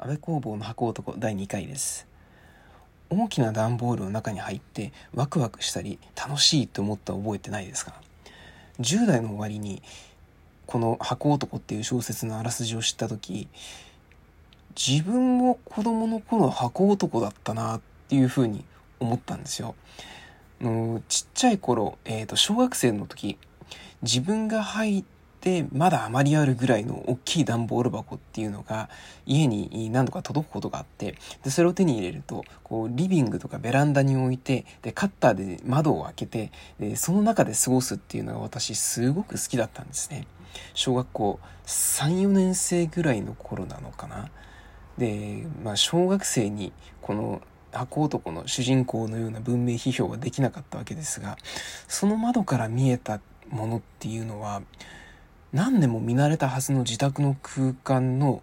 安倍工房の箱男第2回です大きな段ボールの中に入ってワクワクしたり楽しいと思った覚えてないですか？10代の終わりにこの箱男っていう小説のあらすじを知った時自分も子供の頃箱男だったなっていうふうに思ったんですよ。のちっちゃい頃、えっ、ー、と、小学生の時、自分が入ってまだあまりあるぐらいの大きい段ボール箱っていうのが家に何度か届くことがあってでそれを手に入れるとこうリビングとかベランダに置いてでカッターで窓を開けてでその中で過ごすっていうのが私すごく好きだったんですね。小学校34年生ぐらいの頃なのかな。で、まあ、小学生にこの箱男の主人公のような文明批評はできなかったわけですがその窓から見えたものっていうのは何年も見慣れたはずの自宅の空間の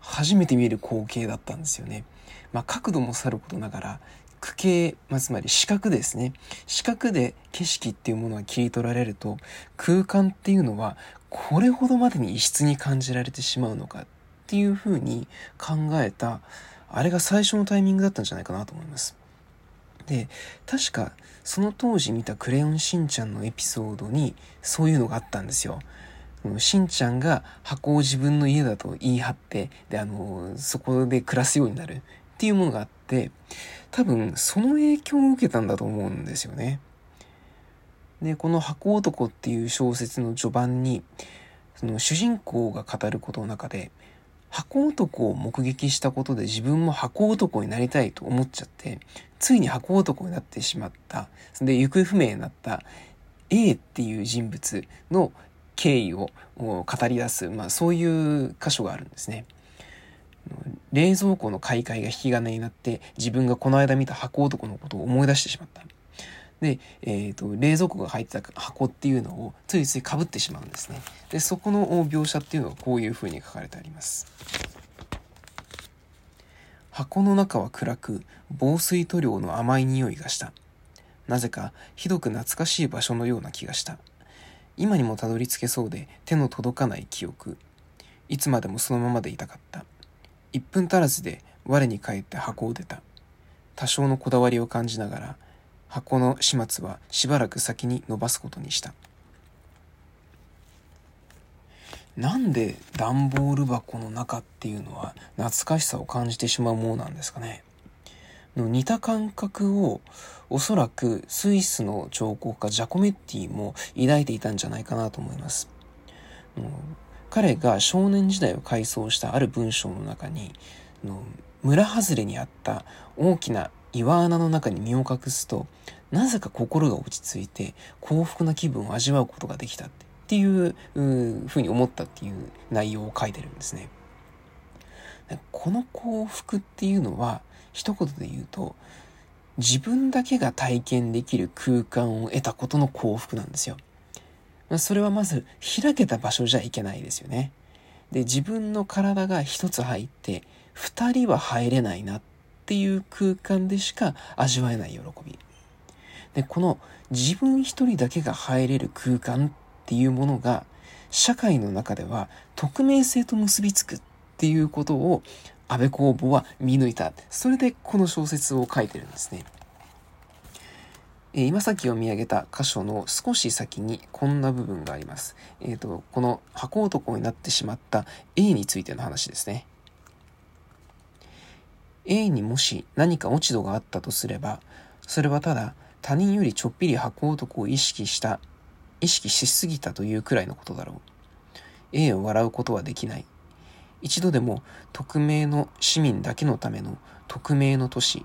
初めて見える光景だったんですよね。まあ、角度もさることながら区形、まあ、つまり視覚ですね視覚で景色っていうものが切り取られると空間っていうのはこれほどまでに異質に感じられてしまうのかっていうふうに考えたあれが最初のタイミングだったんじゃないかなと思います。で確かその当時見た「クレヨンしんちゃん」のエピソードにそういうのがあったんですよ。しんちゃんが箱を自分の家だと言い張ってであのそこで暮らすようになるっていうものがあって多分その影響を受けたんだと思うんですよね。でこの「箱男」っていう小説の序盤にその主人公が語ることの中で箱男を目撃したことで自分も箱男になりたいと思っちゃって、ついに箱男になってしまった。で、行方不明になった A っていう人物の経緯を語り出す、まあそういう箇所があるんですね。冷蔵庫の買い替えが引き金になって自分がこの間見た箱男のことを思い出してしまった。で、えーと、冷蔵庫が入ってた箱っていうのをついついかぶってしまうんですね。でそこの描写っていうのはこういうふうに書かれてあります。箱の中は暗く防水塗料の甘い匂いがした。なぜかひどく懐かしい場所のような気がした。今にもたどり着けそうで手の届かない記憶。いつまでもそのままでいたかった。1分足らずで我に返って箱を出た。多少のこだわりを感じながら箱の始末はしばらく先に伸ばすことにした。なんで段ボール箱の中っていうのは懐かしさを感じてしまうものなんですかね。の似た感覚をおそらくスイスの彫刻家ジャコメッティも抱いていたんじゃないかなと思います。彼が少年時代を回想したある文章の中に村外れにあった大きな岩穴の中に身を隠すと、なぜか心が落ち着いて幸福な気分を味わうことができたっていうふうに思ったっていう内容を書いてるんですね。この幸福っていうのは、一言で言うと、自分だけが体験できる空間を得たことの幸福なんですよ。それはまず開けた場所じゃいけないですよね。で、自分の体が一つ入って、二人は入れないなっていう空間でしか味わえない喜び。で、この自分一人だけが入れる空間っていうものが社会の中では匿名性と結びつくっていうことを安倍公房は見抜いた。それでこの小説を書いてるんですね。え今さっき読み上げた箇所の少し先にこんな部分があります。えっ、ー、と、この箱男になってしまった A についての話ですね。A にもし何か落ち度があったとすれば、それはただ他人よりちょっぴり箱男を意識した、意識しすぎたというくらいのことだろう。A を笑うことはできない。一度でも匿名の市民だけのための匿名の都市、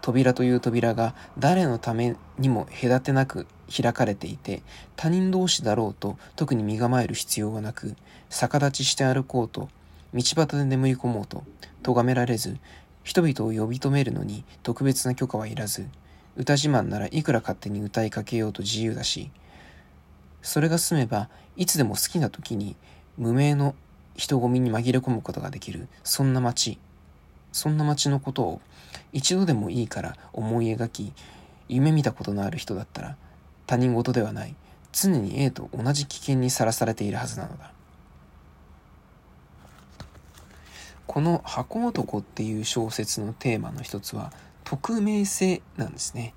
扉という扉が誰のためにも隔てなく開かれていて、他人同士だろうと特に身構える必要はなく、逆立ちして歩こうと、道端で眠り込もうと、咎められず、人々を呼び止めるのに特別な許可はいらず、歌自慢ならいくら勝手に歌いかけようと自由だし、それが済めばいつでも好きな時に無名の人混みに紛れ込むことができる、そんな街。そんな街のことを一度でもいいから思い描き、夢見たことのある人だったら他人事ではない、常に A と同じ危険にさらされているはずなのだ。この箱男っていう小説のテーマの一つは匿名性なんですね。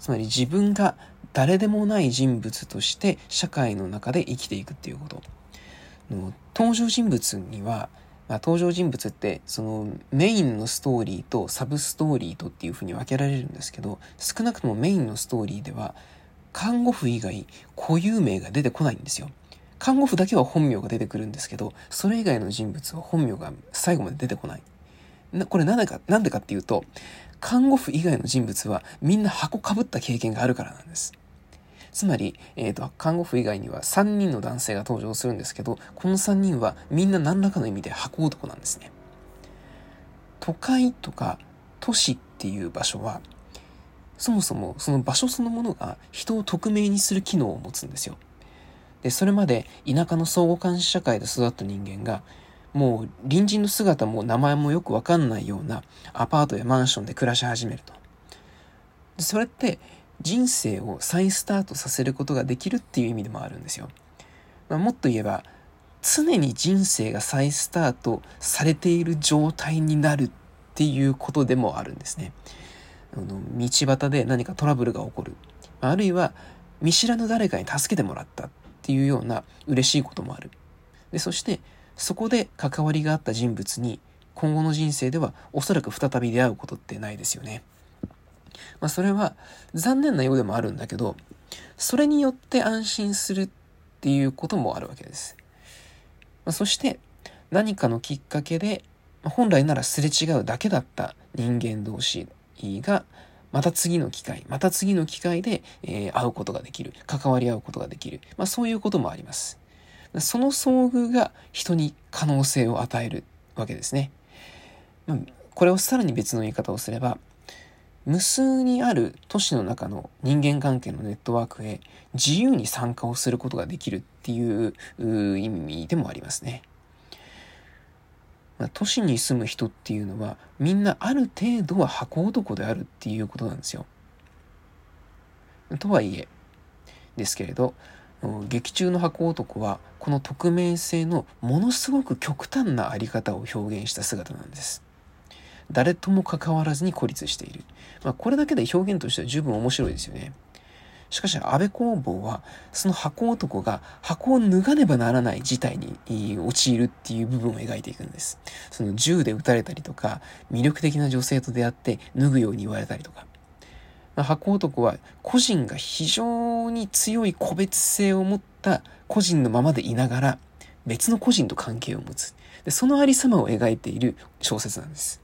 つまり自分が誰でもない人物として社会の中で生きていくっていうこと。登場人物には、まあ、登場人物ってそのメインのストーリーとサブストーリーとっていうふうに分けられるんですけど少なくともメインのストーリーでは看護婦以外固有名が出てこないんですよ。看護婦だけは本名が出てくるんですけど、それ以外の人物は本名が最後まで出てこない。なこれなんでか、なんでかっていうと、看護婦以外の人物はみんな箱かぶった経験があるからなんです。つまり、えっ、ー、と、看護婦以外には3人の男性が登場するんですけど、この3人はみんな何らかの意味で箱男なんですね。都会とか都市っていう場所は、そもそもその場所そのものが人を匿名にする機能を持つんですよ。で、それまで田舎の相互監視社会で育った人間が、もう隣人の姿も名前もよくわかんないようなアパートやマンションで暮らし始めると。それって人生を再スタートさせることができるっていう意味でもあるんですよ。まあ、もっと言えば、常に人生が再スタートされている状態になるっていうことでもあるんですね。あの道端で何かトラブルが起こる。あるいは見知らぬ誰かに助けてもらったっていうような嬉しいこともある。で、そしてそこで関わりがあった人物に今後の人生ではおそらく再び出会うことってないですよね。まあそれは残念なようでもあるんだけど、それによって安心するっていうこともあるわけです。まあ、そして何かのきっかけで本来ならすれ違うだけだった人間同士がまた次の機会、また次の機会で、えー、会うことができる、関わり合うことができる。まあそういうこともあります。その遭遇が人に可能性を与えるわけですね。ま、これをさらに別の言い方をすれば、無数にある都市の中の人間関係のネットワークへ自由に参加をすることができるっていう意味でもありますね。まあ、都市に住む人っていうのはみんなある程度は箱男であるっていうことなんですよ。とはいえですけれど劇中の箱男はこの匿名性のものすごく極端なあり方を表現した姿なんです。誰とも関わらずに孤立している。まあ、これだけで表現としては十分面白いですよね。しかし安倍工房はその箱男が箱を脱がねばならない事態に陥るっていう部分を描いていくんです。その銃で撃たれたりとか魅力的な女性と出会って脱ぐように言われたりとか。まあ、箱男は個人が非常に強い個別性を持った個人のままでいながら別の個人と関係を持つ。でそのありさまを描いている小説なんです。